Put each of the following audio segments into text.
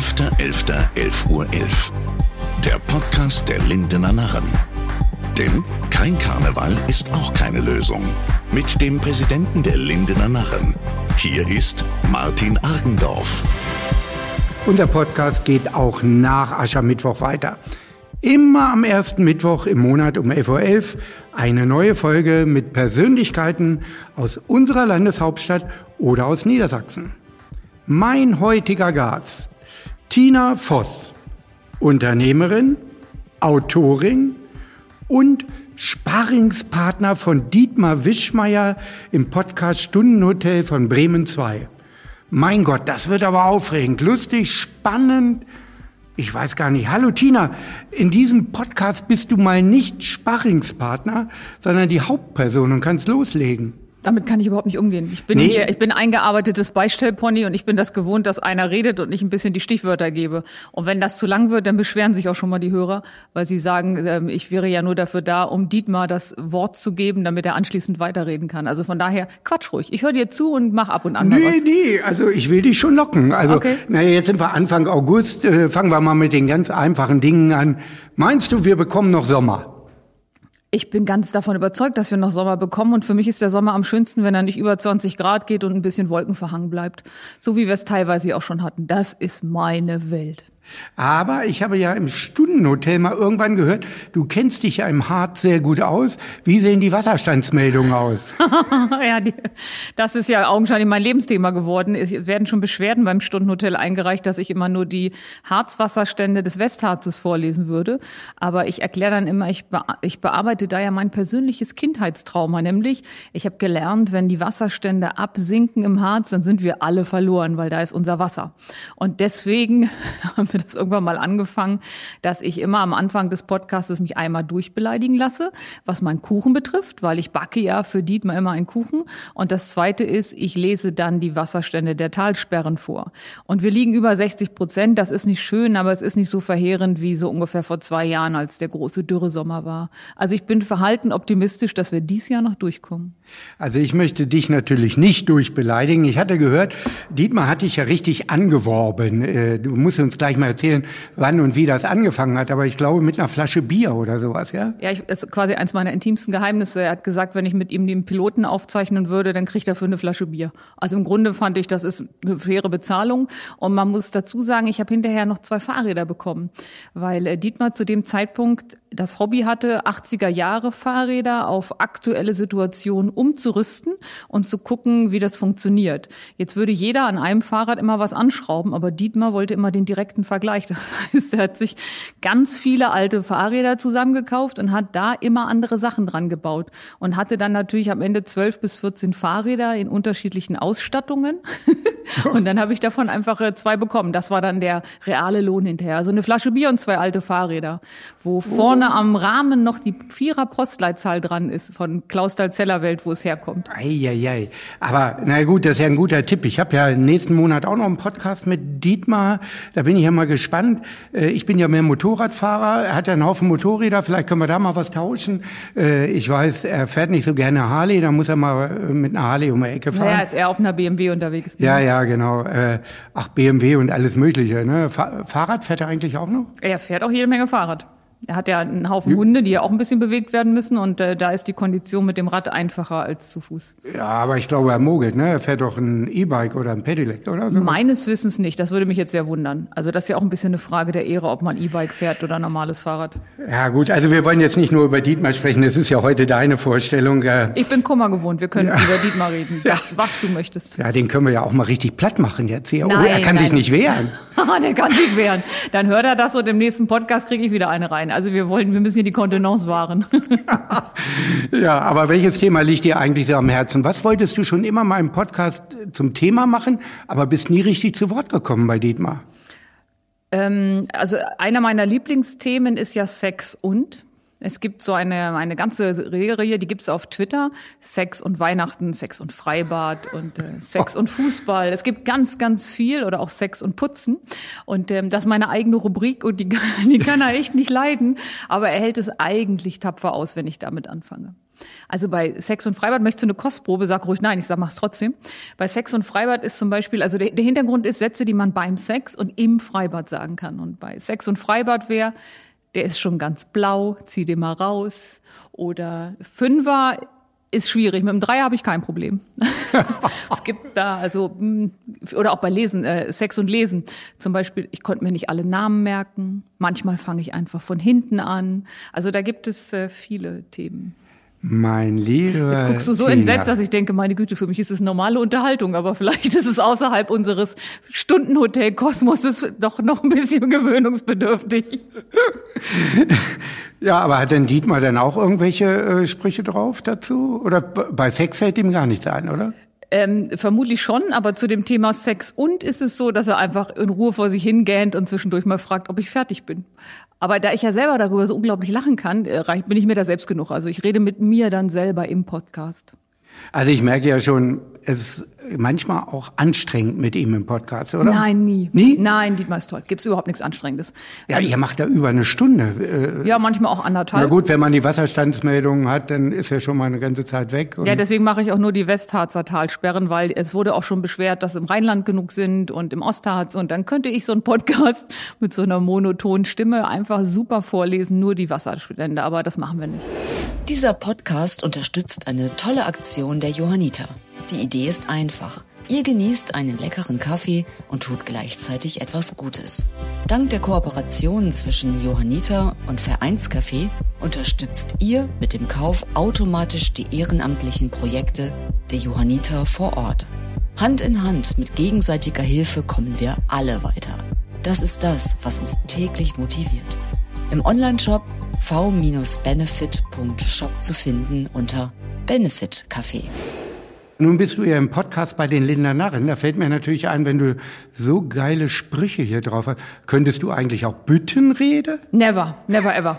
11.11.11 Uhr. 11. Der Podcast der Lindener Narren. Denn kein Karneval ist auch keine Lösung. Mit dem Präsidenten der Lindener Narren. Hier ist Martin Argendorf. Unser Podcast geht auch nach Aschermittwoch weiter. Immer am ersten Mittwoch im Monat um 11.11 Uhr eine neue Folge mit Persönlichkeiten aus unserer Landeshauptstadt oder aus Niedersachsen. Mein heutiger Gast, Tina Voss, Unternehmerin, Autorin und Sparringspartner von Dietmar Wischmeier im Podcast Stundenhotel von Bremen 2. Mein Gott, das wird aber aufregend, lustig, spannend. Ich weiß gar nicht. Hallo Tina, in diesem Podcast bist du mal nicht Sparringspartner, sondern die Hauptperson und kannst loslegen. Damit kann ich überhaupt nicht umgehen. Ich bin nee. hier, ich bin eingearbeitetes Beistellpony und ich bin das gewohnt, dass einer redet und ich ein bisschen die Stichwörter gebe. Und wenn das zu lang wird, dann beschweren sich auch schon mal die Hörer, weil sie sagen, ähm, ich wäre ja nur dafür da, um Dietmar das Wort zu geben, damit er anschließend weiterreden kann. Also von daher, quatsch ruhig. Ich höre dir zu und mach ab und an nee, was. Nee, also ich will dich schon locken. Also, okay. naja, jetzt sind wir Anfang August, äh, fangen wir mal mit den ganz einfachen Dingen an. Meinst du, wir bekommen noch Sommer? Ich bin ganz davon überzeugt, dass wir noch Sommer bekommen. Und für mich ist der Sommer am schönsten, wenn er nicht über 20 Grad geht und ein bisschen wolkenverhangen bleibt. So wie wir es teilweise auch schon hatten. Das ist meine Welt. Aber ich habe ja im Stundenhotel mal irgendwann gehört, du kennst dich ja im Harz sehr gut aus. Wie sehen die Wasserstandsmeldungen aus? ja, die, das ist ja augenscheinlich mein Lebensthema geworden. Es werden schon Beschwerden beim Stundenhotel eingereicht, dass ich immer nur die Harzwasserstände des Westharzes vorlesen würde. Aber ich erkläre dann immer, ich, be ich bearbeite da ja mein persönliches Kindheitstrauma, nämlich ich habe gelernt, wenn die Wasserstände absinken im Harz, dann sind wir alle verloren, weil da ist unser Wasser. Und deswegen haben wir das irgendwann mal angefangen, dass ich immer am Anfang des Podcasts mich einmal durchbeleidigen lasse, was meinen Kuchen betrifft, weil ich backe ja für Dietmar immer einen Kuchen. Und das zweite ist, ich lese dann die Wasserstände der Talsperren vor. Und wir liegen über 60 Prozent. Das ist nicht schön, aber es ist nicht so verheerend wie so ungefähr vor zwei Jahren, als der große Dürresommer war. Also ich bin verhalten optimistisch, dass wir dies Jahr noch durchkommen. Also ich möchte dich natürlich nicht durchbeleidigen. Ich hatte gehört, Dietmar hat dich ja richtig angeworben. Äh, du musst uns gleich mal erzählen, wann und wie das angefangen hat. Aber ich glaube mit einer Flasche Bier oder sowas, ja? Ja, ich, ist quasi eins meiner intimsten Geheimnisse. Er hat gesagt, wenn ich mit ihm den Piloten aufzeichnen würde, dann kriegt er für eine Flasche Bier. Also im Grunde fand ich, das ist eine faire Bezahlung. Und man muss dazu sagen, ich habe hinterher noch zwei Fahrräder bekommen, weil äh, Dietmar zu dem Zeitpunkt das Hobby hatte, 80er Jahre Fahrräder auf aktuelle Situationen umzurüsten und zu gucken, wie das funktioniert. Jetzt würde jeder an einem Fahrrad immer was anschrauben, aber Dietmar wollte immer den direkten Vergleich. Das heißt, er hat sich ganz viele alte Fahrräder zusammengekauft und hat da immer andere Sachen dran gebaut und hatte dann natürlich am Ende zwölf bis 14 Fahrräder in unterschiedlichen Ausstattungen. und dann habe ich davon einfach äh, zwei bekommen. Das war dann der reale Lohn hinterher. Also eine Flasche Bier und zwei alte Fahrräder, wo vorne vorne am Rahmen noch die Vierer Postleitzahl dran ist von Klausthal-Zellerwelt, wo es herkommt. Eieiei. Aber na gut, das ist ja ein guter Tipp. Ich habe ja nächsten Monat auch noch einen Podcast mit Dietmar. Da bin ich ja mal gespannt. Äh, ich bin ja mehr Motorradfahrer. Er hat ja einen Haufen Motorräder. Vielleicht können wir da mal was tauschen. Äh, ich weiß, er fährt nicht so gerne Harley. Da muss er mal äh, mit einer Harley um die Ecke fahren. Ja, ist er auf einer BMW unterwegs. Ja, ja, genau. Ach, BMW und alles Mögliche. Ne? Fahrrad fährt er eigentlich auch noch? Er fährt auch jede Menge Fahrrad. Er hat ja einen Haufen Hunde, die ja auch ein bisschen bewegt werden müssen und äh, da ist die Kondition mit dem Rad einfacher als zu Fuß. Ja, aber ich glaube, er mogelt, ne? Er fährt doch ein E-Bike oder ein Pedelec oder so. Meines Wissens nicht. Das würde mich jetzt sehr wundern. Also das ist ja auch ein bisschen eine Frage der Ehre, ob man E-Bike fährt oder normales Fahrrad. Ja gut, also wir wollen jetzt nicht nur über Dietmar sprechen. Das ist ja heute deine Vorstellung. Äh. Ich bin Kummer gewohnt. Wir können ja. über Dietmar reden. Das, was du möchtest. Ja, den können wir ja auch mal richtig platt machen jetzt hier. Nein, oh, er kann nein. sich nicht wehren. der kann sich wehren. Dann hört er das und im nächsten Podcast kriege ich wieder eine rein. Also wir wollen, wir müssen hier die Kontenance wahren. ja, aber welches Thema liegt dir eigentlich so am Herzen? Was wolltest du schon immer mal im Podcast zum Thema machen, aber bist nie richtig zu Wort gekommen bei Dietmar? Ähm, also einer meiner Lieblingsthemen ist ja Sex und. Es gibt so eine, eine ganze Serie, die gibt's auf Twitter. Sex und Weihnachten, Sex und Freibad und äh, Sex und Fußball. Es gibt ganz, ganz viel oder auch Sex und Putzen. Und ähm, das ist meine eigene Rubrik und die, die kann er echt nicht leiden. Aber er hält es eigentlich tapfer aus, wenn ich damit anfange. Also bei Sex und Freibad möchtest du eine Kostprobe, sag ruhig nein, ich sag, mach's trotzdem. Bei Sex und Freibad ist zum Beispiel, also der, der Hintergrund ist Sätze, die man beim Sex und im Freibad sagen kann. Und bei Sex und Freibad wäre, der ist schon ganz blau, zieh den mal raus. Oder Fünfer ist schwierig. Mit dem Dreier habe ich kein Problem. es gibt da also hm, oder auch bei Lesen, äh, Sex und Lesen zum Beispiel. Ich konnte mir nicht alle Namen merken. Manchmal fange ich einfach von hinten an. Also da gibt es äh, viele Themen. Mein lieber. Jetzt guckst du so Tina. entsetzt, dass ich denke, meine Güte, für mich ist es normale Unterhaltung, aber vielleicht ist es außerhalb unseres Stundenhotel-Kosmoses doch noch ein bisschen gewöhnungsbedürftig. Ja, aber hat denn Dietmar dann auch irgendwelche äh, Sprüche drauf dazu? Oder bei Sex fällt ihm gar nichts ein, oder? Ähm, vermutlich schon, aber zu dem Thema Sex und ist es so, dass er einfach in Ruhe vor sich hingähnt und zwischendurch mal fragt, ob ich fertig bin. Aber da ich ja selber darüber so unglaublich lachen kann, äh, bin ich mir da selbst genug. Also ich rede mit mir dann selber im Podcast. Also ich merke ja schon, es ist manchmal auch anstrengend mit ihm im Podcast, oder? Nein, nie. Nie? Nein, Dietmar ist toll. Gibt's überhaupt nichts Anstrengendes. Ja, ihr macht da über eine Stunde. Äh, Ja, manchmal auch Na anderthalb. gut, wenn man die Wasserstandsmeldungen hat, dann ist ja schon mal eine ganze Zeit weg. Und Ja, deswegen mache ich auch nur die Westharzer Talsperren, weil es wurde auch schon beschwert, dass im Rheinland genug sind und im Ostharz. Und dann könnte ich so einen Podcast mit so einer monotonen Stimme einfach super vorlesen, nur die Wasserstände. Aber das machen wir nicht. Dieser Podcast unterstützt eine tolle Aktion der Johanniter. Die Idee ist einfach. Ihr genießt einen leckeren Kaffee und tut gleichzeitig etwas Gutes. Dank der Kooperation zwischen Johanniter und Vereinscafé unterstützt ihr mit dem Kauf automatisch die ehrenamtlichen Projekte der Johanniter vor Ort. Hand in Hand mit gegenseitiger Hilfe kommen wir alle weiter. Das ist das, was uns täglich motiviert. Im Onlineshop v-benefit.shop zu finden unter Benefit Café. Nun bist du ja im Podcast bei den Linder Narren. Da fällt mir natürlich ein, wenn du so geile Sprüche hier drauf hast, könntest du eigentlich auch Büttenrede? Never, never ever.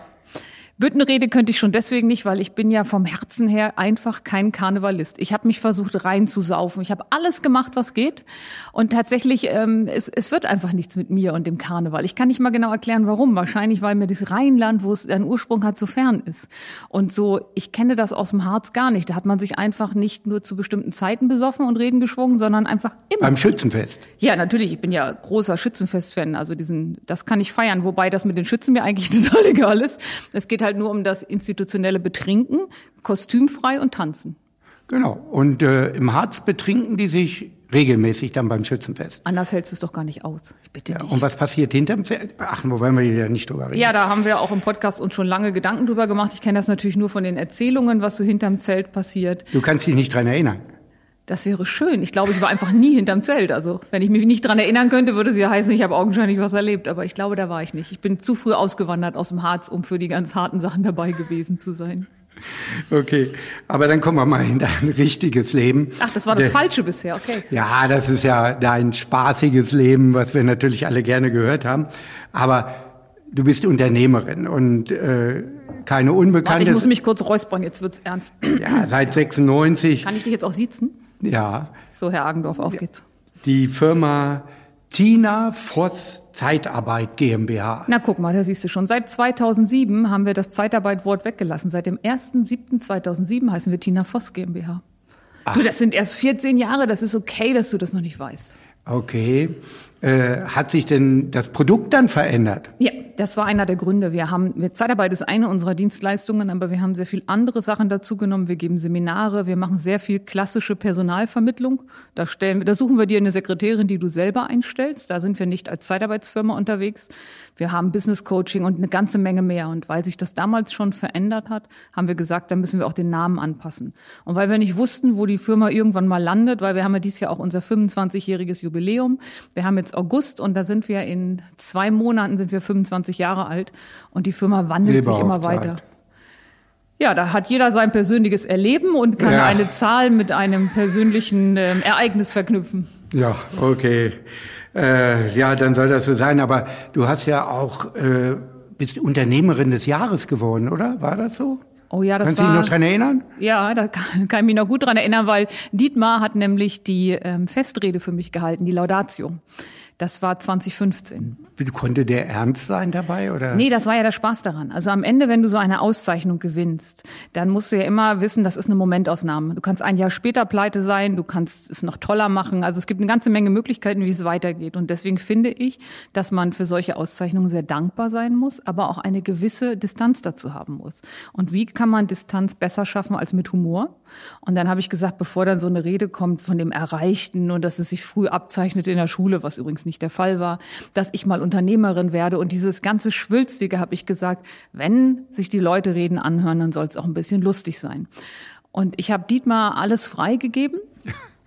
Büttenrede könnte ich schon deswegen nicht, weil ich bin ja vom Herzen her einfach kein Karnevalist. Ich habe mich versucht reinzusaufen. Ich habe alles gemacht, was geht. Und tatsächlich, ähm, es, es wird einfach nichts mit mir und dem Karneval. Ich kann nicht mal genau erklären, warum. Wahrscheinlich, weil mir das Rheinland, wo es einen Ursprung hat, so fern ist. Und so, ich kenne das aus dem Harz gar nicht. Da hat man sich einfach nicht nur zu bestimmten Zeiten besoffen und Reden geschwungen, sondern einfach immer. Beim Schützenfest. Ja, natürlich. Ich bin ja großer Schützenfest-Fan. Also diesen, das kann ich feiern. Wobei das mit den Schützen mir eigentlich total egal ist. Es geht halt nur um das institutionelle Betrinken, kostümfrei und tanzen. Genau. Und äh, im Harz betrinken die sich regelmäßig dann beim Schützenfest. Anders hältst du es doch gar nicht aus. Ich bitte Ja, dich. und was passiert hinterm Zelt? Ach, wo wollen wir hier ja nicht drüber reden. Ja, da haben wir auch im Podcast uns schon lange Gedanken drüber gemacht. Ich kenne das natürlich nur von den Erzählungen, was so hinterm Zelt passiert. Du kannst dich nicht dran erinnern. Das wäre schön. Ich glaube, ich war einfach nie hinterm Zelt. Also, wenn ich mich nicht dran erinnern könnte, würde es ja heißen, ich habe augenscheinlich was erlebt. Aber ich glaube, da war ich nicht. Ich bin zu früh ausgewandert aus dem Harz, um für die ganz harten Sachen dabei gewesen zu sein. Okay, aber dann kommen wir mal in dein richtiges Leben. Ach, das war das Falsche bisher, okay. Ja, das ist ja dein spaßiges Leben, was wir natürlich alle gerne gehört haben. Aber du bist Unternehmerin und äh, keine Warte, Unbekannte. ich muss mich kurz räuspern, jetzt wird's ernst. ja, seit 96. Kann ich dich jetzt auch siezen? Ja, So, Herr Agendorf, auf geht's. die Firma Tina Voss Zeitarbeit GmbH. Na, guck mal, da siehst du schon. Seit 2007 haben wir das Zeitarbeitwort weggelassen. Seit dem 1.7.2007 heißen wir Tina Voss GmbH. Du, das sind erst 14 Jahre, das ist okay, dass du das noch nicht weißt. Okay. Äh, hat sich denn das Produkt dann verändert? Ja, das war einer der Gründe. Wir haben, Zeitarbeit ist eine unserer Dienstleistungen, aber wir haben sehr viel andere Sachen dazu genommen. Wir geben Seminare, wir machen sehr viel klassische Personalvermittlung. Da stellen, da suchen wir dir eine Sekretärin, die du selber einstellst. Da sind wir nicht als Zeitarbeitsfirma unterwegs. Wir haben Business Coaching und eine ganze Menge mehr. Und weil sich das damals schon verändert hat, haben wir gesagt, da müssen wir auch den Namen anpassen. Und weil wir nicht wussten, wo die Firma irgendwann mal landet, weil wir haben ja dieses Jahr auch unser 25-jähriges Jubiläum. Wir haben jetzt August und da sind wir in zwei Monaten sind wir 25 Jahre alt und die Firma wandelt sich immer weiter. Ja, da hat jeder sein persönliches Erleben und kann Ja. eine Zahl mit einem persönlichen ähm, Ereignis verknüpfen. Ja, okay. Äh, ja, dann soll das so sein. Aber du hast ja auch äh, bist Unternehmerin des Jahres geworden, oder? War das so? Oh ja, das Kannst du dich noch dran erinnern? Ja, da kann, kann ich mich noch gut dran erinnern, weil Dietmar hat nämlich die ähm, Festrede für mich gehalten, die Laudatio. Das war 2015. Konnte der ernst sein dabei oder? Nee, das war ja der Spaß daran. Also am Ende, wenn du so eine Auszeichnung gewinnst, dann musst du ja immer wissen, das ist eine Momentaufnahme. Du kannst ein Jahr später pleite sein, du kannst es noch toller machen. Also es gibt eine ganze Menge Möglichkeiten, wie es weitergeht. Und deswegen finde ich, dass man für solche Auszeichnungen sehr dankbar sein muss, aber auch eine gewisse Distanz dazu haben muss. Und wie kann man Distanz besser schaffen als mit Humor? Und dann habe ich gesagt, bevor dann so eine Rede kommt von dem Erreichten und dass es sich früh abzeichnet in der Schule, was übrigens nicht der Fall war, dass ich mal Unternehmerin werde und dieses ganze Schwülstige habe ich gesagt, wenn sich die Leute reden anhören, dann soll es auch ein bisschen lustig sein. Und ich habe Dietmar alles freigegeben.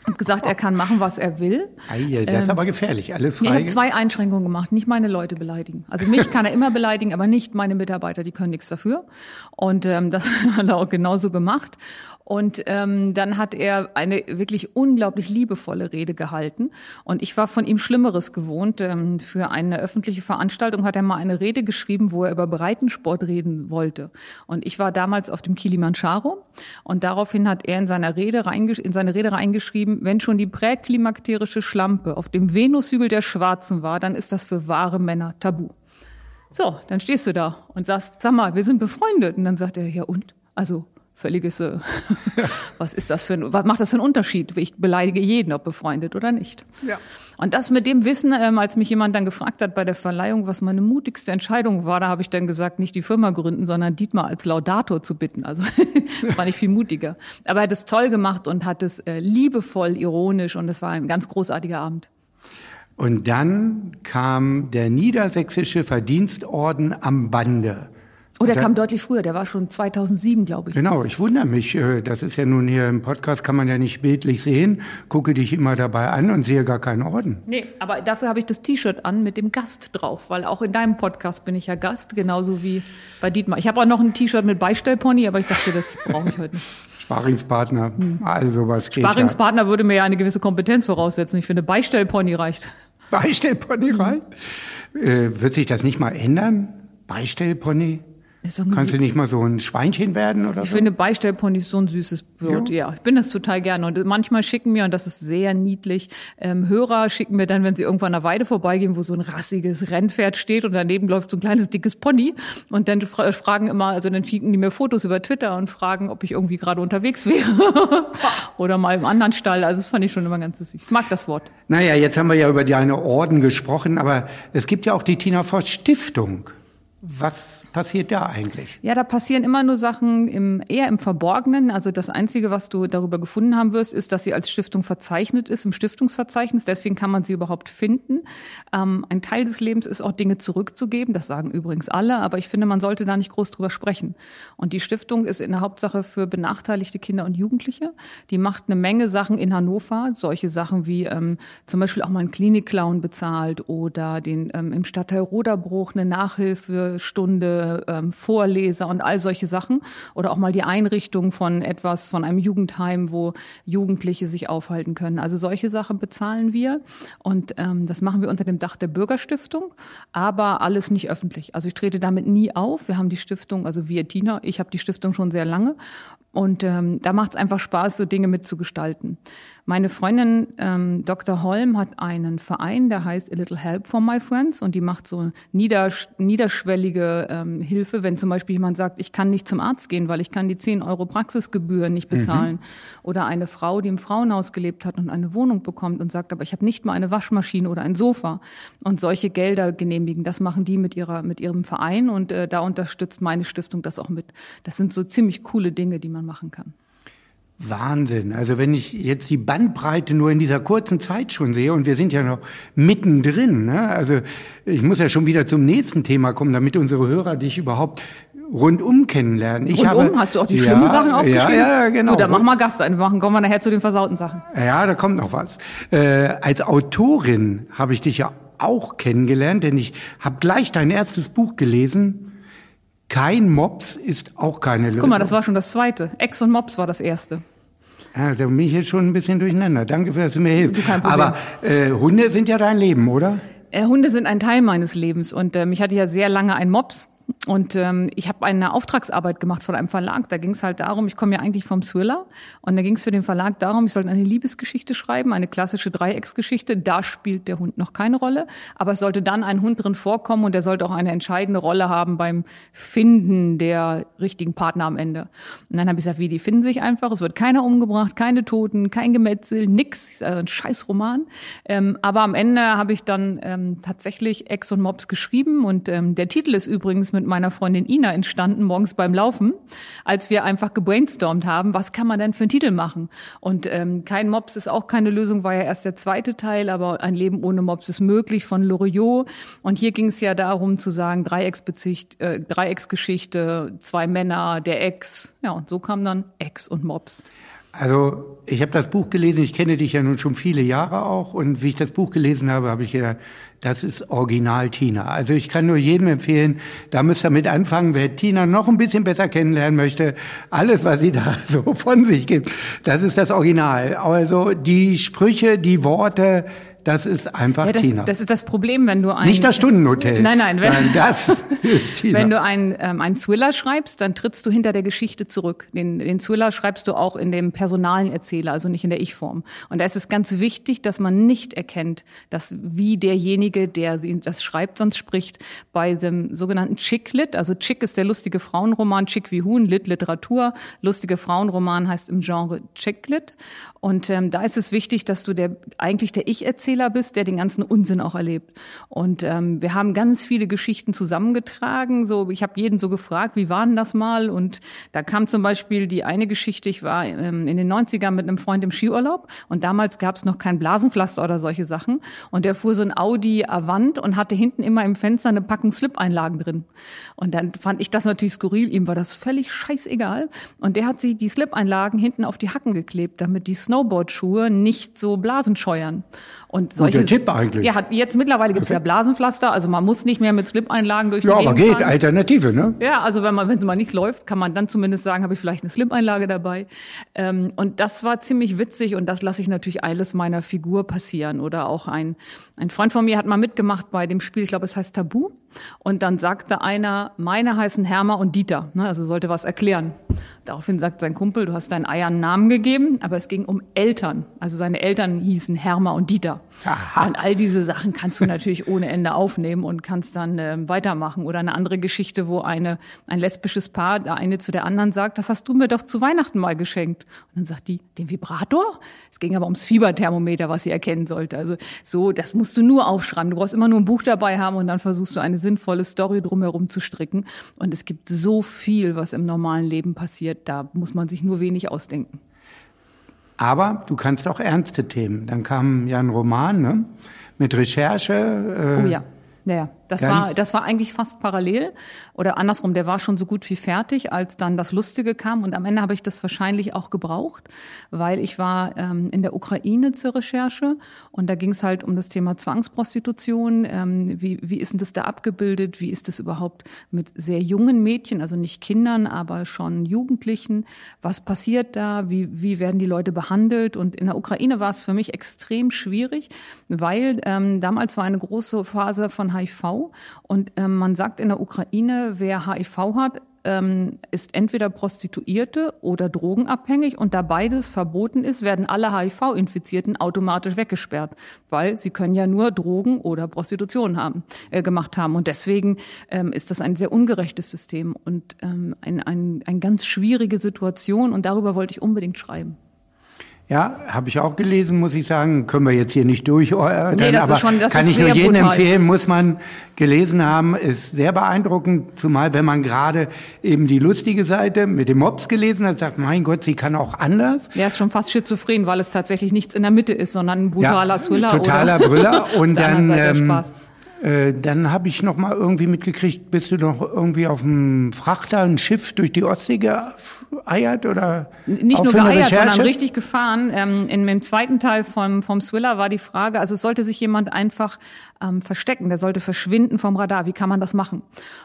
Hab gesagt, er kann machen, was er will. Ei, das ist ähm, aber gefährlich. Alles frei. Ich habe zwei Einschränkungen gemacht. Nicht meine Leute beleidigen. Also mich kann er immer beleidigen, aber nicht meine Mitarbeiter. Die können nichts dafür. Und ähm, das hat er auch genauso gemacht. Und ähm, dann hat er eine wirklich unglaublich liebevolle Rede gehalten. Und ich war von ihm Schlimmeres gewohnt. Ähm, für eine öffentliche Veranstaltung hat er mal eine Rede geschrieben, wo er über Breitensport reden wollte. Und ich war damals auf dem Kilimanjaro. Und daraufhin hat er in seiner Rede in seine Rede reingeschrieben, wenn schon die präklimakterische Schlampe auf dem Venushügel der Schwarzen war, dann ist das für wahre Männer tabu. So, dann stehst du da und sagst, sag mal, wir sind befreundet. Und dann sagt er, ja und? Also völliges, äh, was ist das für ein, was macht das für einen Unterschied? Ich beleidige jeden, ob befreundet oder nicht. Ja. Und das mit dem Wissen, ähm, als mich jemand dann gefragt hat bei der Verleihung, was meine mutigste Entscheidung war, da habe ich dann gesagt, nicht die Firma gründen, sondern Dietmar als Laudator zu bitten. Also das war nicht viel mutiger. Aber er hat es toll gemacht und hat es äh, liebevoll, ironisch und es war ein ganz großartiger Abend. Und dann kam der Niedersächsische Verdienstorden am Bande. Oh, der kam deutlich früher, der war schon 2007, glaube ich. Genau, ich wundere mich. Äh, das ist ja nun hier im Podcast, kann man ja nicht bildlich sehen. Gucke dich immer dabei an und sehe gar keinen Orden. Nee, aber dafür habe ich das T-Shirt an mit dem Gast drauf, weil auch in deinem Podcast bin ich ja Gast, genauso wie bei Dietmar. Ich habe auch noch ein T-Shirt mit Beistellpony, aber ich dachte, das brauche ich heute nicht. Sparingspartner, hm. also was geht Sparingspartner ja. würde mir ja eine gewisse Kompetenz voraussetzen. Ich finde, Beistellpony reicht. Beistellpony reicht? Äh, wird sich das nicht mal ändern? Beistellpony? Kannst du nicht mal so ein Schweinchen werden oder ich so? Ich finde Beistellpony so ein süßes Wirt, ja. ja. Ich bin das total gerne. Und manchmal schicken mir, und das ist sehr niedlich, ähm, Hörer schicken mir dann, wenn sie irgendwo an der Weide vorbeigehen, wo so ein rassiges Rennpferd steht und daneben läuft so ein kleines, dickes Pony. Und dann fra fragen immer, also dann schicken die mir Fotos über Twitter und fragen, ob ich irgendwie gerade unterwegs wäre. oder mal im anderen Stall. Also das fand ich schon immer ganz süß. Ich mag das Wort. Naja, jetzt haben wir ja über deine Orden gesprochen, aber es gibt ja auch die Tina Voss Stiftung. Was passiert da eigentlich? Ja, da passieren immer nur Sachen im, eher im Verborgenen. Also das Einzige, was du darüber gefunden haben wirst, ist, dass sie als Stiftung verzeichnet ist, im Stiftungsverzeichnis. Deswegen kann man sie überhaupt finden. Ähm, ein Teil des Lebens ist auch Dinge zurückzugeben. Das sagen übrigens alle. Aber ich finde, man sollte da nicht groß drüber sprechen. Und die Stiftung ist in der Hauptsache für benachteiligte Kinder und Jugendliche. Die macht eine Menge Sachen in Hannover. Solche Sachen wie ähm, zum Beispiel auch mal einen Klinikclown bezahlt oder den ähm, im Stadtteil Roderbruch eine Nachhilfe Stunde, ähm, Vorleser und all solche Sachen. Oder auch mal die Einrichtung von etwas, von einem Jugendheim, wo Jugendliche sich aufhalten können. Also solche Sachen bezahlen wir. Und ähm, das machen wir unter dem Dach der Bürgerstiftung, aber alles nicht öffentlich. Also ich trete damit nie auf. Wir haben die Stiftung, also wir Tina, ich habe die Stiftung schon sehr lange. Und ähm, da macht es einfach Spaß, so Dinge mitzugestalten. Meine Freundin ähm, Dr. Holm hat einen Verein, der heißt A Little Help for My Friends und die macht so niedersch niederschwellige ähm, Hilfe, wenn zum Beispiel jemand sagt, ich kann nicht zum Arzt gehen, weil ich kann die 10 Euro Praxisgebühren nicht bezahlen. Mhm. Oder eine Frau, die im Frauenhaus gelebt hat und eine Wohnung bekommt und sagt, aber ich habe nicht mal eine Waschmaschine oder ein Sofa. Und solche Gelder genehmigen, das machen die mit ihrer mit ihrem Verein und äh, da unterstützt meine Stiftung das auch mit. Das sind so ziemlich coole Dinge, die man machen kann. Wahnsinn. Also wenn ich jetzt die Bandbreite nur in dieser kurzen Zeit schon sehe und wir sind ja noch mittendrin, ne? also ich muss ja schon wieder zum nächsten Thema kommen, damit unsere Hörer dich überhaupt rundum kennenlernen. Ich rundum? Habe, Hast du auch die ja, schlimmen Sachen aufgeschrieben? Ja, ja, genau. Du, dann mach mal Gast ein. Machen, kommen wir nachher zu den versauten Sachen. Ja, da kommt noch was. Äh, als Autorin habe ich dich ja auch kennengelernt, denn ich habe gleich dein erstes Buch gelesen, kein Mops ist auch keine Lösung. Guck mal, das war schon das zweite. Ex und Mops war das erste. Ja, da bin ich jetzt schon ein bisschen durcheinander. Danke, dass du mir hilfst. Aber äh, Hunde sind ja dein Leben, oder? Äh, Hunde sind ein Teil meines Lebens und ähm, ich hatte ja sehr lange einen Mops Und ähm, ich habe eine Auftragsarbeit gemacht von einem Verlag. Da ging es halt darum, ich komme ja eigentlich vom Thriller. Und da ging es für den Verlag darum, ich sollte eine Liebesgeschichte schreiben, eine klassische Dreiecksgeschichte. Da spielt der Hund noch keine Rolle. Aber es sollte dann ein Hund drin vorkommen und der sollte auch eine entscheidende Rolle haben beim Finden der richtigen Partner am Ende. Und dann habe ich gesagt, wie, die finden sich einfach. Es wird keiner umgebracht, keine Toten, kein Gemetzel, nix. Also ein Scheißroman. Ähm, aber am Ende habe ich dann ähm, tatsächlich Ex und Mops geschrieben. Und ähm, der Titel ist übrigens mit meiner Freundin Ina entstanden, morgens beim Laufen, als wir einfach gebrainstormt haben, was kann man denn für einen Titel machen? Und ähm, kein Mops ist auch keine Lösung, war ja erst der zweite Teil, aber ein Leben ohne Mops ist möglich von Loriot. Und hier ging es ja darum zu sagen, Dreiecksbezicht, äh, Dreiecksgeschichte, zwei Männer, der Ex. Ja, und so kam dann Ex und Mops. Also ich habe das Buch gelesen, ich kenne dich ja nun schon viele Jahre auch und wie ich das Buch gelesen habe, habe ich gedacht, das ist Original Tina. Also ich kann nur jedem empfehlen, da müsst ihr mit anfangen, wer Tina noch ein bisschen besser kennenlernen möchte, alles, was sie da so von sich gibt, das ist das Original. Also die Sprüche, die Worte, das ist einfach ja, das, Tina. Das ist das Problem, wenn du ein nicht das Stundenhotel. Nein, nein, wenn, nein das ist Tina. wenn du einen ähm, einen Thriller schreibst, dann trittst du hinter der Geschichte zurück. Den, den Thriller schreibst du auch in dem personalen Erzähler, also nicht in der Ich-Form. Und da ist es ganz wichtig, dass man nicht erkennt, dass wie derjenige, der das schreibt, sonst spricht. Bei dem sogenannten Chick-Lit, also Chick ist der lustige Frauenroman, Chick wie Huhn, Lit Literatur, lustige Frauenroman heißt im Genre Chick-Lit. Und ähm, da ist es wichtig, dass du der eigentlich der Ich-Erzähler Erzähler bist, der den ganzen Unsinn auch erlebt. Und ähm, wir haben ganz viele Geschichten zusammengetragen. So, ich habe jeden so gefragt, wie war denn das mal? Und da kam zum Beispiel die eine Geschichte, ich war ähm, in den 90ern mit einem Freund im Skiurlaub und damals gab es noch kein Blasenpflaster oder solche Sachen. Und der fuhr so ein Audi Avant und hatte hinten immer im Fenster eine Packung Slip-Einlagen drin. Und dann fand ich das natürlich skurril, ihm war das völlig scheißegal. Und der hat sich die Slip-Einlagen hinten auf die Hacken geklebt, damit die Snowboard-Schuhe nicht so Blasen scheuern. Und solche, Guter Tipp eigentlich. Ja, hat, jetzt mittlerweile gibt's okay. ja Blasenpflaster, also man muss nicht mehr mit Slip-Einlagen durch die Ja, aber geht, fahren. Alternative, ne? Ja, also wenn man wenn mal nicht läuft, kann man dann zumindest sagen, habe ich vielleicht eine Slip-Einlage dabei. Ähm, und das war ziemlich witzig und das lasse ich natürlich alles meiner Figur passieren. Oder auch ein, ein Freund von mir hat mal mitgemacht bei dem Spiel, ich glaube, es heißt Tabu. Und dann sagte einer, meine heißen Hermer und Dieter. Ne, also sollte was erklären. Daraufhin sagt sein Kumpel, du hast deinen Eiern einen Namen gegeben, aber es ging um Eltern. Also seine Eltern hießen Hermer und Dieter. Aha. Und all diese Sachen kannst du natürlich ohne Ende aufnehmen und kannst dann äh, weitermachen. Oder eine andere Geschichte, wo eine, ein lesbisches Paar, der eine zu der anderen sagt, das hast du mir doch zu Weihnachten mal geschenkt. Und dann sagt die, den Vibrator? Es ging aber ums Fieberthermometer, was sie erkennen sollte. Also so, das musst du nur aufschreiben. Du brauchst immer nur ein Buch dabei haben und dann versuchst du eine sinnvolle Story drumherum zu stricken. Und es gibt so viel, was im normalen Leben passiert. Da muss man sich nur wenig ausdenken. Aber du kannst auch ernste Themen. Dann kam ja ein Roman ne? mit Recherche. Äh, oh ja, ja. Das war, das war eigentlich fast parallel oder andersrum. Der war schon so gut wie fertig, als dann das Lustige kam. Und am Ende habe ich das wahrscheinlich auch gebraucht, weil ich war ähm, in der Ukraine zur Recherche und da ging es halt um das Thema Zwangsprostitution. Ähm, wie, wie ist denn das da abgebildet? Wie ist das überhaupt mit sehr jungen Mädchen, also nicht Kindern, aber schon Jugendlichen? Was passiert da? Wie, wie werden die Leute behandelt? Und in der Ukraine war es für mich extrem schwierig, weil ähm, damals war eine große Phase von HIV und ähm, man sagt in der Ukraine, wer HIV hat, ähm, ist entweder Prostituierte oder drogenabhängig und da beides verboten ist, werden alle HIV-Infizierten automatisch weggesperrt, weil sie können ja nur Drogen oder Prostitution haben, äh, gemacht haben. Und deswegen ähm, ist das ein sehr ungerechtes System und ähm, ein, ein, eine ganz schwierige Situation und darüber wollte ich unbedingt schreiben. Ja, habe ich auch gelesen, muss ich sagen. Können wir jetzt hier nicht durchordnen, nee, das aber ist schon, das kann ich nur jedem brutal. empfehlen, muss man gelesen haben, ist sehr beeindruckend, zumal wenn man gerade eben die lustige Seite mit dem Mops gelesen hat, sagt, mein Gott, sie kann auch anders. Der ist schon fast schizophren, weil es tatsächlich nichts in der Mitte ist, sondern ein brutaler ja, Thriller. Totaler oder Brüller. Und dann, ähm, Spaß. Äh, dann habe ich noch mal irgendwie mitgekriegt, bist du noch irgendwie auf dem Frachter, ein Schiff durch die Ostsee geeiert oder nicht nur geeiert, Recherche? sondern richtig gefahren. Ähm, in dem zweiten Teil vom, vom Thriller war die Frage, also es sollte sich jemand einfach ähm, verstecken, der sollte verschwinden vom Radar. Wie kann man das machen?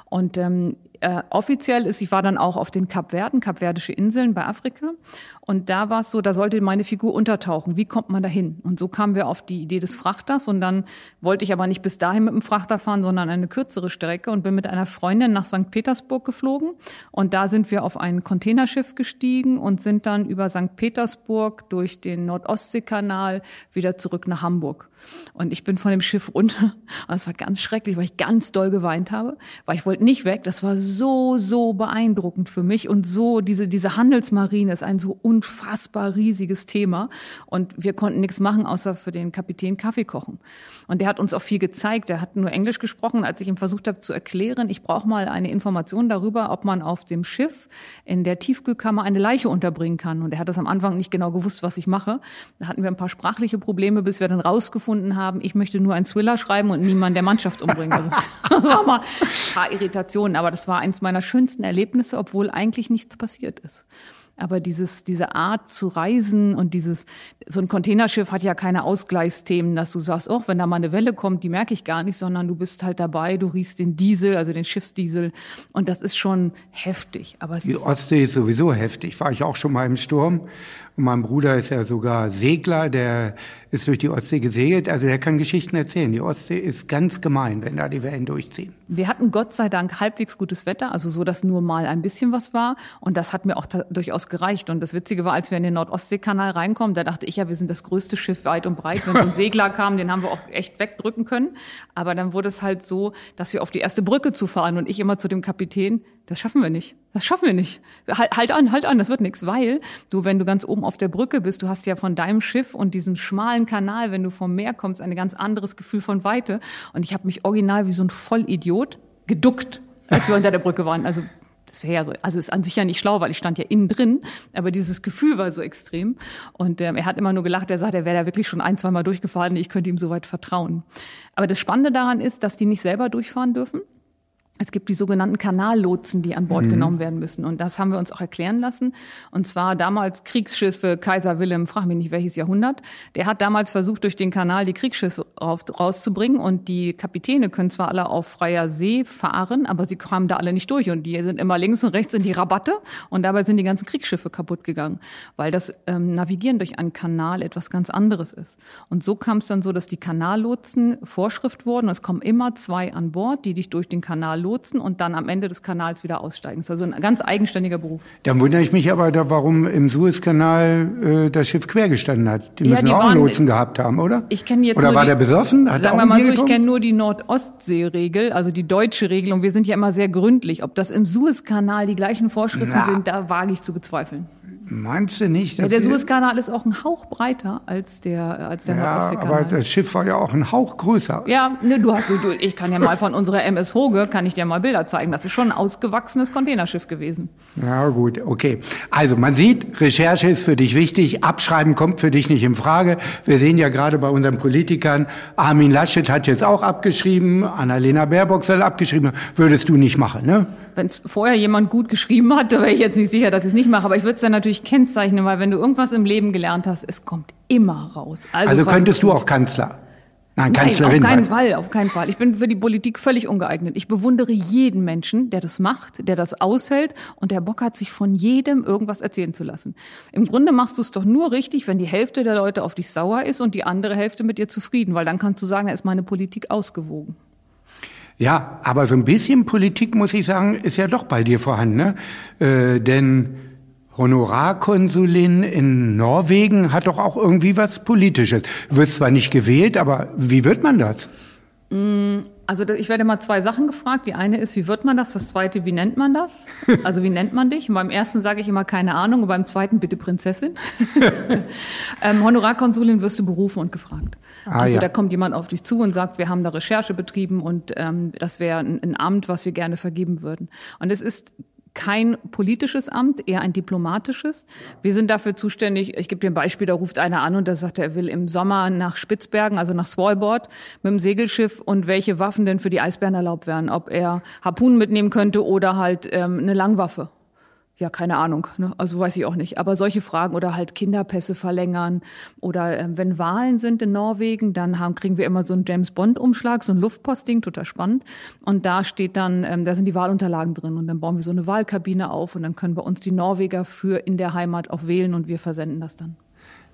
Und ähm, Äh, offiziell ist, ich war dann auch auf den Kapverden, Kapverdische Inseln bei Afrika. Und da war es so, da sollte meine Figur untertauchen. Wie kommt man dahin? Und so kamen wir auf die Idee des Frachters. Und dann wollte ich aber nicht bis dahin mit dem Frachter fahren, sondern eine kürzere Strecke und bin mit einer Freundin nach St. Petersburg geflogen. Und da sind wir auf ein Containerschiff gestiegen und sind dann über St. Petersburg durch den Nordostseekanal wieder zurück nach Hamburg. Und ich bin von dem Schiff runter. Und das war ganz schrecklich, weil ich ganz doll geweint habe, weil ich wollte nicht weg. Das war so, so beeindruckend für mich. Und so, diese, diese Handelsmarine ist ein so unfassbar riesiges Thema. Und wir konnten nichts machen, außer für den Kapitän Kaffee kochen. Und der hat uns auch viel gezeigt. Er hat nur Englisch gesprochen, als ich ihm versucht habe zu erklären, ich brauche mal eine Information darüber, ob man auf dem Schiff in der Tiefkühlkammer eine Leiche unterbringen kann. Und er hat das am Anfang nicht genau gewusst, was ich mache. Da hatten wir ein paar sprachliche Probleme, bis wir dann rausgefunden haben, ich möchte nur einen Thriller schreiben und niemand der Mannschaft umbringen. Also, das war mal ein paar Irritationen, aber das war eins meiner schönsten Erlebnisse, obwohl eigentlich nichts passiert ist. Aber dieses, diese Art zu reisen und dieses, so ein Containerschiff hat ja keine Ausgleichsthemen, dass du sagst, oh, wenn da mal eine Welle kommt, die merke ich gar nicht, sondern du bist halt dabei, du riechst den Diesel, also den Schiffsdiesel. Und das ist schon heftig. Aber es die Ostsee ist sowieso heftig. War ich auch schon mal im Sturm. Und mein Bruder ist ja sogar Segler, der ist durch die Ostsee gesegelt. Also der kann Geschichten erzählen. Die Ostsee ist ganz gemein, wenn da die Wellen durchziehen. Wir hatten Gott sei Dank halbwegs gutes Wetter, also so, dass nur mal ein bisschen was war. Und das hat mir auch durchaus gereicht. Und das Witzige war, als wir in den Nordostseekanal reinkommen, da dachte ich ja, wir sind das größte Schiff weit und breit. Wenn so ein Segler kam, den haben wir auch echt wegdrücken können. Aber dann wurde es halt so, dass wir auf die erste Brücke zu fahren und ich immer zu dem Kapitän, das schaffen wir nicht. Das schaffen wir nicht. Halt, halt an, halt an, das wird nichts, weil du, wenn du ganz oben auf der Brücke bist, du hast ja von deinem Schiff und diesem schmalen Kanal, wenn du vom Meer kommst, ein ganz anderes Gefühl von Weite. Und ich habe mich original wie so ein Vollidiot geduckt, als wir unter der Brücke waren. Also das wäre ja so, also ist an sich ja nicht schlau, weil ich stand ja innen drin, aber dieses Gefühl war so extrem. Und ähm, er hat immer nur gelacht, er sagt, er wäre da wirklich schon ein, zwei Mal durchgefahren, ich könnte ihm soweit vertrauen. Aber das Spannende daran ist, dass die nicht selber durchfahren dürfen, es gibt die sogenannten Kanallotsen, die an Bord mhm. genommen werden müssen. Und das haben wir uns auch erklären lassen. Und zwar damals Kriegsschiffe Kaiser Wilhelm, frag mich nicht welches Jahrhundert. Der hat damals versucht, durch den Kanal die Kriegsschiffe rauszubringen. Und die Kapitäne können zwar alle auf freier See fahren, aber sie kamen da alle nicht durch. Und die sind immer links und rechts in die Rabatte. Und dabei sind die ganzen Kriegsschiffe kaputt gegangen. Weil das ähm, Navigieren durch einen Kanal etwas ganz anderes ist. Und so kam es dann so, dass die Kanallotsen Vorschrift wurden. Es kommen immer zwei an Bord, die dich durch den Kanal lotsen und dann am Ende des Kanals wieder aussteigen. Das ist also ein ganz eigenständiger Beruf. Dann wundere ich mich aber, da, warum im Suezkanal äh, das Schiff quer gestanden hat. Die müssen ja, die auch waren, einen Lotsen gehabt haben, oder? Ich kenne jetzt oder war die, der besoffen? Hat sagen wir mal so, ich kenne nur die Nordostsee-Regel, also die deutsche Regel. Und wir sind ja immer sehr gründlich. Ob das im Suezkanal die gleichen Vorschriften Na. sind, da wage ich zu bezweifeln. Meinst du nicht? Ja, der Suezkanal ist auch ein Hauch breiter als der, als der ja, aber das Schiff war ja auch ein Hauch größer. Ja, ne, du hast, du, ich kann ja mal von unserer MS Hoge, kann ich dir mal Bilder zeigen. Das ist schon ein ausgewachsenes Containerschiff gewesen. Ja, gut, okay. Also man sieht, Recherche ist für dich wichtig, Abschreiben kommt für dich nicht in Frage. Wir sehen ja gerade bei unseren Politikern, Armin Laschet hat jetzt auch abgeschrieben, Annalena Baerbock soll abgeschrieben, würdest du nicht machen, ne? wenn es vorher jemand gut geschrieben hat, da wäre ich jetzt nicht sicher, dass ich es nicht mache. Aber ich würde es dann natürlich kennzeichnen, weil wenn du irgendwas im Leben gelernt hast, es kommt immer raus. Also, also könntest du auch Kanzler? Nein, Kanzlerin. Nein, auf keinen Fall, auf keinen Fall. Ich bin für die Politik völlig ungeeignet. Ich bewundere jeden Menschen, der das macht, der das aushält und der Bock hat, sich von jedem irgendwas erzählen zu lassen. Im Grunde machst du es doch nur richtig, wenn die Hälfte der Leute auf dich sauer ist und die andere Hälfte mit dir zufrieden, weil dann kannst du sagen, da ist meine Politik ausgewogen. Ja, aber so ein bisschen Politik, muss ich sagen, ist ja doch bei dir vorhanden. Ne? Äh, denn Honorarkonsulin in Norwegen hat doch auch irgendwie was Politisches. Wird zwar nicht gewählt, aber wie wird man das? Mm, also ich werde mal zwei Sachen gefragt. Die eine ist, wie wird man das? Das zweite, wie nennt man das? Also wie nennt man dich? Und beim ersten sage ich immer keine Ahnung und beim zweiten bitte Prinzessin. ähm, Honorarkonsulin wirst du berufen und gefragt. Ah, also ja. da kommt jemand auf dich zu und sagt, wir haben da Recherche betrieben und ähm, das wäre ein, ein Amt, was wir gerne vergeben würden. Und es ist kein politisches Amt, eher ein diplomatisches. Wir sind dafür zuständig, ich gebe dir ein Beispiel, da ruft einer an und da sagt er, er will im Sommer nach Spitzbergen, also nach Svalbard, mit dem Segelschiff und welche Waffen denn für die Eisbären erlaubt wären. Ob er Harpunen mitnehmen könnte oder halt ähm, eine Langwaffe. Ja, keine Ahnung, ne? also weiß ich auch nicht. Aber solche Fragen oder halt Kinderpässe verlängern oder äh, wenn Wahlen sind in Norwegen, dann haben, kriegen wir immer so einen James Bond Umschlag, so ein Luftpostding, total spannend. Und da steht dann, ähm, da sind die Wahlunterlagen drin und dann bauen wir so eine Wahlkabine auf und dann können bei uns die Norweger für in der Heimat auch wählen und wir versenden das dann.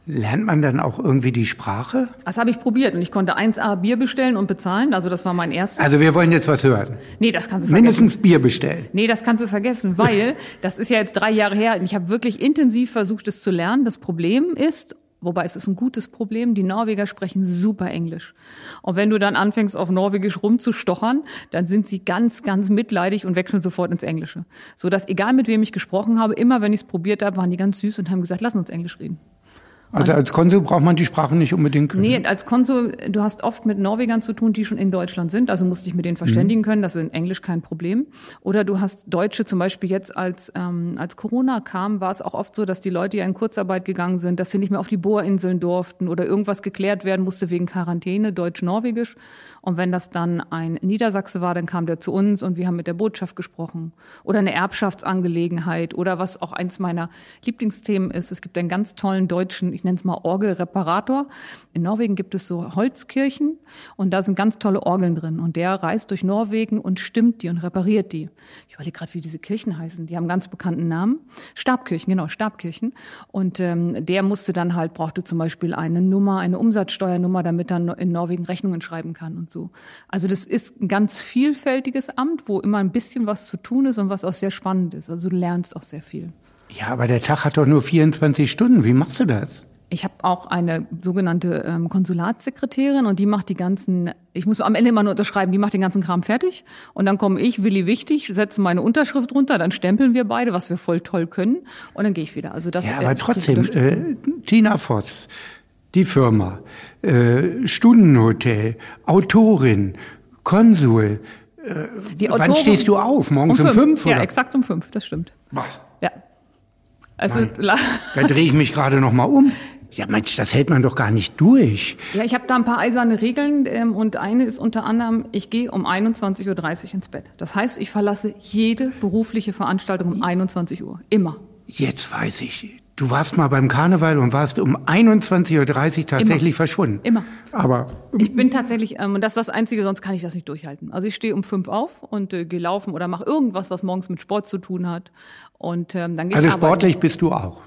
Lernt man dann auch irgendwie die Sprache? Das habe ich probiert und ich konnte 1A Bier bestellen und bezahlen. Also das war mein erstes. Also wir wollen jetzt was hören. Nee, das kannst du vergessen. Mindestens Bier bestellen. Nee, das kannst du vergessen, weil das ist ja jetzt drei Jahre her und ich habe wirklich intensiv versucht, es zu lernen. Das Problem ist, wobei es ist ein gutes Problem, die Norweger sprechen super Englisch. Und wenn du dann anfängst, auf Norwegisch rumzustochern, dann sind sie ganz, ganz mitleidig und wechseln sofort ins Englische. So dass egal mit wem ich gesprochen habe, immer wenn ich es probiert habe, waren die ganz süß und haben gesagt, lass uns Englisch reden. Also als Konsul braucht man die Sprache nicht unbedingt können. Nee, als Konsul, du hast oft mit Norwegern zu tun, die schon in Deutschland sind, also musst dich mit denen verständigen mhm. können, das ist in Englisch kein Problem. Oder du hast Deutsche, zum Beispiel jetzt als, ähm, als Corona kam, war es auch oft so, dass die Leute ja in Kurzarbeit gegangen sind, dass sie nicht mehr auf die Bohrinseln durften oder irgendwas geklärt werden musste wegen Quarantäne, Deutsch-Norwegisch. Und wenn das dann ein Niedersachse war, dann kam der zu uns und wir haben mit der Botschaft gesprochen. Oder eine Erbschaftsangelegenheit oder was auch eins meiner Lieblingsthemen ist. Es gibt einen ganz tollen deutschen, ich nenne es mal Orgelreparator. In Norwegen gibt es so Holzkirchen und da sind ganz tolle Orgeln drin. Und der reist durch Norwegen und stimmt die und repariert die. Ich überlege gerade, wie diese Kirchen heißen. Die haben ganz bekannten Namen. Stabkirchen, genau, Stabkirchen. Und ähm, der musste dann halt, brauchte zum Beispiel eine Nummer, eine Umsatzsteuernummer, damit er in Norwegen Rechnungen schreiben kann und so. Also das ist ein ganz vielfältiges Amt, wo immer ein bisschen was zu tun ist und was auch sehr spannend ist. Also du lernst auch sehr viel. Ja, aber der Tag hat doch nur 24 Stunden. Wie machst du das? Ich habe auch eine sogenannte ähm, Konsulatssekretärin und die macht die ganzen, ich muss am Ende immer nur unterschreiben, die macht den ganzen Kram fertig und dann komme ich, Willi Wichtig, setze meine Unterschrift runter, dann stempeln wir beide, was wir voll toll können und dann gehe ich wieder. Also das. Ja, aber äh, trotzdem, äh, Tina Voss, die Firma, äh, Stundenhotel, Autorin, Konsul. Äh, Autorin, wann stehst du auf? Morgens um, um fünf? fünf ja, exakt um fünf, das stimmt. Boah. Ja. Also, da drehe ich mich gerade noch mal um. Ja, Mensch, das hält man doch gar nicht durch. Ja, ich habe da ein paar eiserne Regeln ähm, und eine ist unter anderem, ich gehe um 21.30 Uhr ins Bett. Das heißt, ich verlasse jede berufliche Veranstaltung um 21 Uhr. Immer. Jetzt weiß ich. Du warst mal beim Karneval und warst um 21.30 Uhr tatsächlich Immer. verschwunden. Immer. Aber. Ich bin tatsächlich, ähm, und das ist das Einzige, sonst kann ich das nicht durchhalten. Also ich stehe um fünf auf und äh, gehe laufen oder mache irgendwas, was morgens mit Sport zu tun hat. Und ähm, dann gehe Also sportlich bist du auch.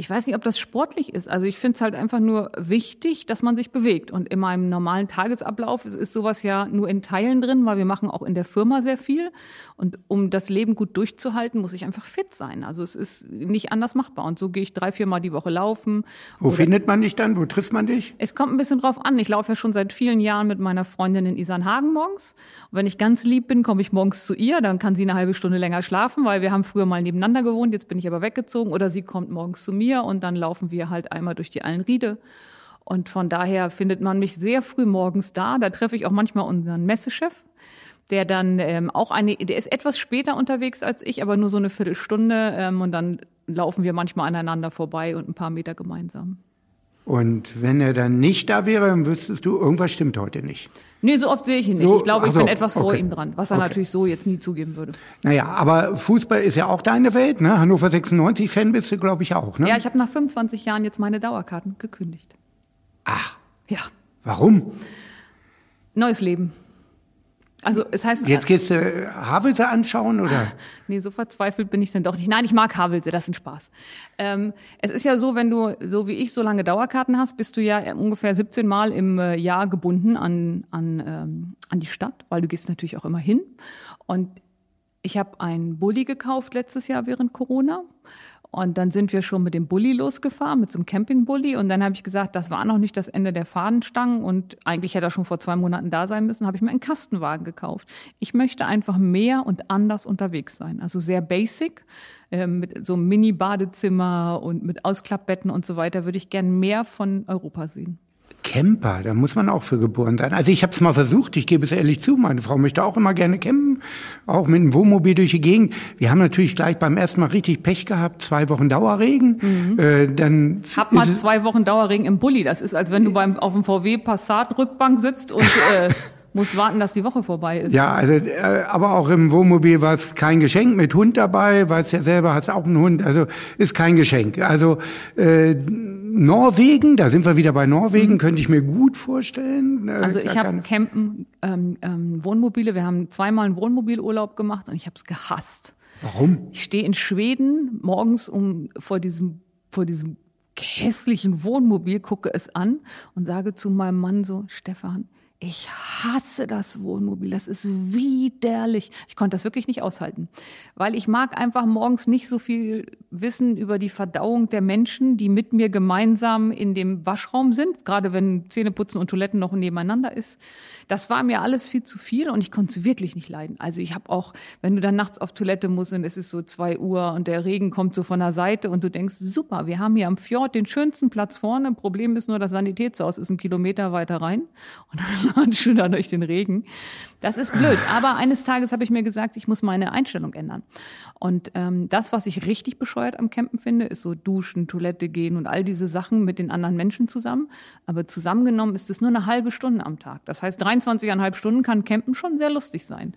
Ich weiß nicht, ob das sportlich ist. Also ich finde es halt einfach nur wichtig, dass man sich bewegt. Und in meinem normalen Tagesablauf ist, ist sowas ja nur in Teilen drin, weil wir machen auch in der Firma sehr viel. Und um das Leben gut durchzuhalten, muss ich einfach fit sein. Also es ist nicht anders machbar. Und so gehe ich drei, vier Mal die Woche laufen. Wo findet man dich dann? Wo trifft man dich? Es kommt ein bisschen drauf an. Ich laufe ja schon seit vielen Jahren mit meiner Freundin in Isernhagen morgens. Und wenn ich ganz lieb bin, komme ich morgens zu ihr. Dann kann sie eine halbe Stunde länger schlafen, weil wir haben früher mal nebeneinander gewohnt. Jetzt bin ich aber weggezogen. Oder sie kommt morgens zu mir mir und dann laufen wir halt einmal durch die Allenriede. Und von daher findet man mich sehr früh morgens da. Da treffe ich auch manchmal unseren Messechef, der dann ähm, auch eine, der ist etwas später unterwegs als ich, aber nur so eine Viertelstunde. Ähm, und dann laufen wir manchmal aneinander vorbei und ein paar Meter gemeinsam. Und wenn er dann nicht da wäre, dann wüsstest du, irgendwas stimmt heute nicht. Nee, so oft sehe ich ihn nicht. So, ich glaube, ich so, bin etwas vor ihm dran, was er okay. natürlich so jetzt nie zugeben würde. Naja, aber Fußball ist ja auch deine Welt, ne? Hannover 96-Fan bist du, glaube ich, auch, ne? Ja, ich habe nach 25 Jahren jetzt meine Dauerkarten gekündigt. Ach. Ja. Warum? Neues Leben. Also es heißt. Jetzt gehst du äh, Havelse anschauen oder? nee, so verzweifelt bin ich dann doch nicht. Nein, ich mag Havelse, das ist ein Spaß. Ähm, es ist ja so, wenn du, so wie ich, so lange Dauerkarten hast, bist du ja ungefähr 17 Mal im äh, Jahr gebunden an, an, ähm, an die Stadt, weil du gehst natürlich auch immer hin. Und ich habe einen Bulli gekauft letztes Jahr während Corona und dann sind wir schon mit dem Bulli losgefahren, mit so einem Campingbully. Und dann habe ich gesagt, das war noch nicht das Ende der Fadenstangen. Und eigentlich hätte er schon vor zwei Monaten da sein müssen, habe ich mir einen Kastenwagen gekauft. Ich möchte einfach mehr und anders unterwegs sein. Also sehr basic, äh, mit so einem Mini-Badezimmer und mit Ausklappbetten und so weiter, würde ich gern mehr von Europa sehen. Camper, da muss man auch für geboren sein. Also ich habe es mal versucht, ich gebe es ehrlich zu, meine Frau möchte auch immer gerne campen, auch mit einem Wohnmobil durch die Gegend. Wir haben natürlich gleich beim ersten Mal richtig Pech gehabt, zwei Wochen Dauerregen. Mhm. Äh, dann Hab mal zwei Wochen Dauerregen im Bulli. Das ist, als wenn du beim auf dem VW Passat Rückbank sitzt und äh, Muss warten, dass die Woche vorbei ist. Ja, also äh, aber auch im Wohnmobil war es kein Geschenk mit Hund dabei, weißt ja selber, hast auch einen Hund, also ist kein Geschenk. Also äh, Norwegen, da sind wir wieder bei Norwegen, mhm. könnte ich mir gut vorstellen. Äh, also ich habe Campen, ähm, ähm, Wohnmobile, wir haben zweimal einen Wohnmobilurlaub gemacht und ich habe es gehasst. Warum? Ich stehe in Schweden morgens um vor diesem vor diesem hässlichen Wohnmobil, gucke es an und sage zu meinem Mann so, Stefan, ich hasse das Wohnmobil. Das ist widerlich. Ich konnte das wirklich nicht aushalten, weil ich mag einfach morgens nicht so viel wissen über die Verdauung der Menschen, die mit mir gemeinsam in dem Waschraum sind, gerade wenn Zähneputzen und Toiletten noch nebeneinander ist. Das war mir alles viel zu viel und ich konnte es wirklich nicht leiden. Also ich habe auch, wenn du dann nachts auf Toilette musst und es ist so zwei Uhr und der Regen kommt so von der Seite und du denkst, super, wir haben hier am Fjord den schönsten Platz vorne. Problem ist nur, das Sanitätshaus ist ein Kilometer weiter rein und dann latscht du da durch den Regen. Das ist blöd. Aber eines Tages habe ich mir gesagt, ich muss meine Einstellung ändern. Und ähm, das, was ich richtig bescheuert am Campen finde, ist so Duschen, Toilette gehen und all diese Sachen mit den anderen Menschen zusammen. Aber zusammengenommen ist es nur eine halbe Stunde am Tag. Das heißt, 23,5 Stunden kann Campen schon sehr lustig sein.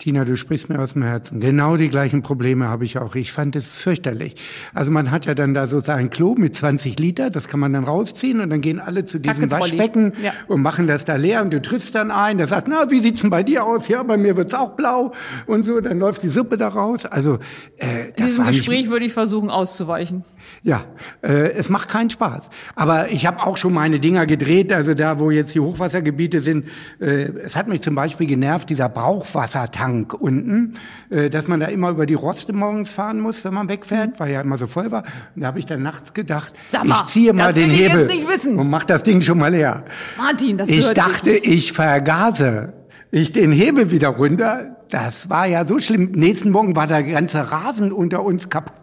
Tina, du sprichst mir aus dem Herzen. Genau die gleichen Probleme habe ich auch. Ich fand es fürchterlich. Also man hat ja dann da sozusagen ein Klo mit 20 Liter, das kann man dann rausziehen und dann gehen alle zu diesem Waschbecken ja. und machen das da leer und du triffst dann ein, der sagt, na, wie sieht's denn bei dir aus? Ja, bei mir wird's auch blau und so, dann läuft die Suppe da raus. Also äh, das In diesem war Gespräch würde ich versuchen auszuweichen. Ja, äh, es macht keinen Spaß. Aber ich habe auch schon meine Dinger gedreht, also da, wo jetzt die Hochwassergebiete sind. Äh, es hat mich zum Beispiel genervt, dieser Brauchwassertank unten, äh, dass man da immer über die Roste morgens fahren muss, wenn man wegfährt, mhm. weil ja immer so voll war. Und da habe ich dann nachts gedacht, mal, ich ziehe mal den Hebel und mach das Ding schon mal leer. Martin, das Ich dachte, ich vergase. Ich den Hebel wieder runter. Das war ja so schlimm. Nächsten Morgen war der ganze Rasen unter uns kaputt.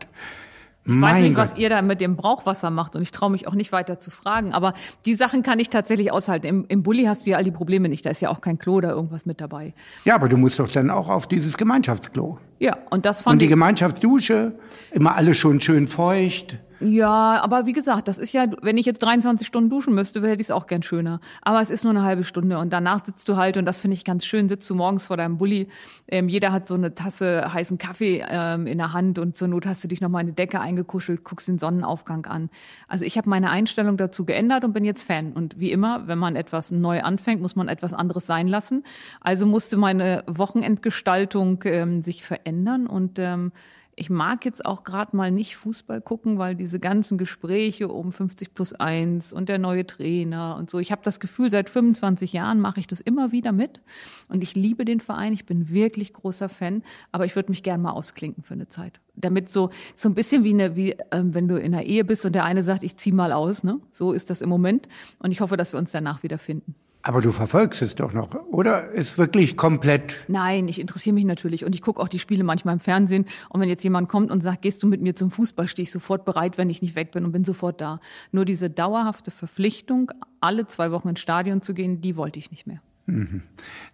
Ich mein weiß nicht, Gott. was ihr da mit dem Brauchwasser macht und ich traue mich auch nicht weiter zu fragen. Aber die Sachen kann ich tatsächlich aushalten. Im, Im Bulli hast du ja all die Probleme nicht. Da ist ja auch kein Klo oder irgendwas mit dabei. Ja, aber du musst doch dann auch auf dieses Gemeinschaftsklo. Ja, und das fand Und die Gemeinschaftsdusche, immer alles schon schön feucht. Ja, aber wie gesagt, das ist ja, wenn ich jetzt 23 Stunden duschen müsste, hätte ich es auch gern schöner. Aber es ist nur eine halbe Stunde und danach sitzt du halt und das finde ich ganz schön, sitzt du morgens vor deinem Bulli. Ähm, jeder hat so eine Tasse heißen Kaffee ähm, in der Hand und zur Not hast du dich noch mal in eine Decke eingekuschelt, guckst den Sonnenaufgang an. Also ich habe meine Einstellung dazu geändert und bin jetzt Fan. Und wie immer, wenn man etwas neu anfängt, muss man etwas anderes sein lassen. Also musste meine Wochenendgestaltung ähm, sich verändern und ähm, ich mag jetzt auch gerade mal nicht Fußball gucken, weil diese ganzen Gespräche um 50 plus 1 und der neue Trainer und so. Ich habe das Gefühl, seit 25 Jahren mache ich das immer wieder mit und ich liebe den Verein. Ich bin wirklich großer Fan, aber ich würde mich gern mal ausklinken für eine Zeit. Damit so so ein bisschen wie eine wie ähm, wenn du in einer Ehe bist und der eine sagt, ich zieh mal aus, ne? So ist das im Moment und ich hoffe, dass wir uns danach wieder finden. Aber du verfolgst es doch noch, oder? Ist wirklich komplett. Nein, ich interessiere mich natürlich und ich gucke auch die Spiele manchmal im Fernsehen. Und wenn jetzt jemand kommt und sagt, gehst du mit mir zum Fußball, stehe ich sofort bereit, wenn ich nicht weg bin und bin sofort da. Nur diese dauerhafte Verpflichtung, alle zwei Wochen ins Stadion zu gehen, die wollte ich nicht mehr. Mhm.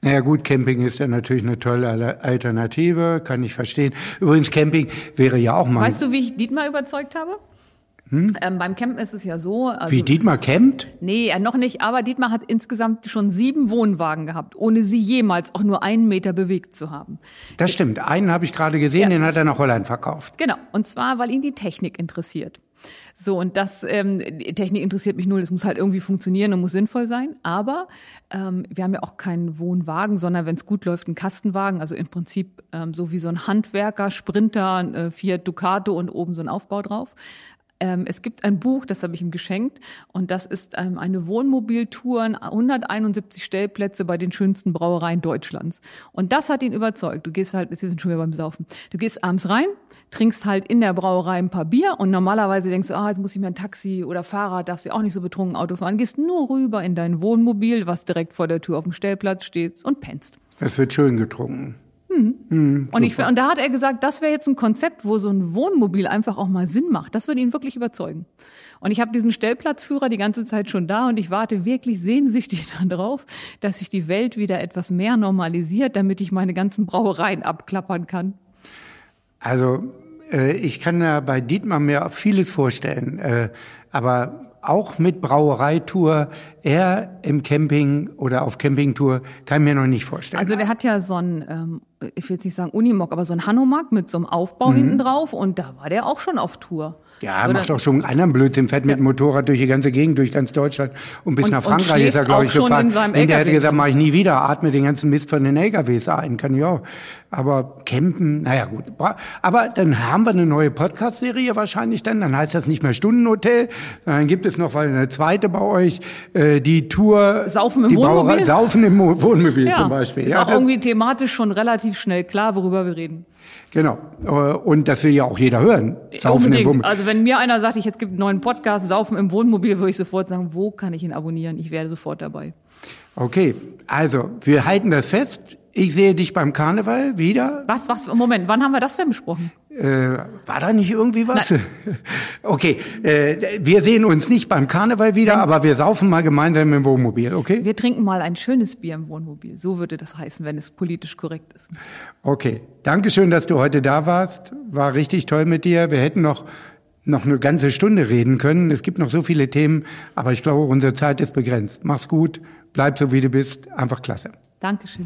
Naja gut, Camping ist ja natürlich eine tolle Alternative, kann ich verstehen. Übrigens, Camping wäre ja auch mal. Weißt du, wie ich Dietmar überzeugt habe? Hm? Ähm, beim Campen ist es ja so. Also, Wie Dietmar campt? Nee, äh, noch nicht. Aber Dietmar hat insgesamt schon sieben Wohnwagen gehabt, ohne sie jemals auch nur einen Meter bewegt zu haben. Das stimmt. Einen habe ich gerade gesehen, ja. den hat er nach Holland verkauft. Genau. Und zwar, weil ihn die Technik interessiert. So, und das, ähm, Technik interessiert mich null. Es muss halt irgendwie funktionieren und muss sinnvoll sein. Aber ähm, wir haben ja auch keinen Wohnwagen, sondern wenn es gut läuft, einen Kastenwagen. Also im Prinzip ähm, so wie so ein Handwerker, Sprinter, äh, Fiat Ducato und oben so ein Aufbau drauf. Ähm, es gibt ein Buch, das habe ich ihm geschenkt, und das ist ähm, eine Wohnmobiltour, 171 Stellplätze bei den schönsten Brauereien Deutschlands. Und das hat ihn überzeugt. Du gehst halt, wir sind schon wieder beim Saufen. Du gehst abends rein, trinkst halt in der Brauerei ein paar Bier und normalerweise denkst du, ah, jetzt muss ich mir ein Taxi oder Fahrrad, darfst du auch nicht so betrunken Auto fahren. Gehst nur rüber in dein Wohnmobil, was direkt vor der Tür auf dem Stellplatz steht und pennst. Es wird schön getrunken. Mhm. Mhm, und, ich, und da hat er gesagt, das wäre jetzt ein Konzept, wo so ein Wohnmobil einfach auch mal Sinn macht. Das würde ihn wirklich überzeugen. Und ich habe diesen Stellplatzführer die ganze Zeit schon da und ich warte wirklich sehnsüchtig darauf, dass sich die Welt wieder etwas mehr normalisiert, damit ich meine ganzen Brauereien abklappern kann. Also äh, ich kann ja bei Dietmar mir vieles vorstellen, äh, aber auch mit Brauereitour, er im Camping oder auf Campingtour, kann ich mir noch nicht vorstellen. Also der hat ja so ein, ähm, ich will jetzt nicht sagen Unimog, aber so ein Hanomag mit so einem Aufbau mhm. hinten drauf und da war der auch schon auf Tour. Ja, macht doch schon einen anderen Blödsinn, fährt mit dem Motorrad durch die ganze Gegend, durch ganz Deutschland und bis und, nach Frankreich ist er, glaube ich, gefahren. In der hätte gesagt, mache ich nie wieder, atme den ganzen Mist von den LKWs ein, kann ich auch. Aber campen, naja gut. Aber dann haben wir eine neue Podcast-Serie wahrscheinlich dann, dann heißt das nicht mehr Stundenhotel, dann gibt es noch eine zweite bei euch, äh, die Tour. Saufen im die Wohnmobil? Brauerei, Saufen im Wohnmobil ja, zum Beispiel. Ist ja, auch irgendwie thematisch schon relativ schnell klar, worüber wir reden. Genau. Äh, und das will ja auch jeder hören. Saufen Unbedingt. im Wohnmobil. Also wenn mir einer sagt, ich jetzt gibt einen neuen Podcast, Saufen im Wohnmobil, würde ich sofort sagen, wo kann ich ihn abonnieren? Ich wäre sofort dabei. Okay, also wir halten das fest. Ich sehe dich beim Karneval wieder. Was, was, Moment, wann haben wir das denn besprochen? Äh, war da nicht irgendwie was? Nein. Okay, äh, wir sehen uns nicht beim Karneval wieder, Wenn, aber wir saufen mal gemeinsam im Wohnmobil, okay? Wir trinken mal ein schönes Bier im Wohnmobil. So würde das heißen, wenn es politisch korrekt ist. Okay, Dankeschön, dass du heute da warst. War richtig toll mit dir. Wir hätten noch noch eine ganze Stunde reden können. Es gibt noch so viele Themen, aber ich glaube, unsere Zeit ist begrenzt. Mach's gut, bleib so wie du bist, einfach klasse. Dankeschön.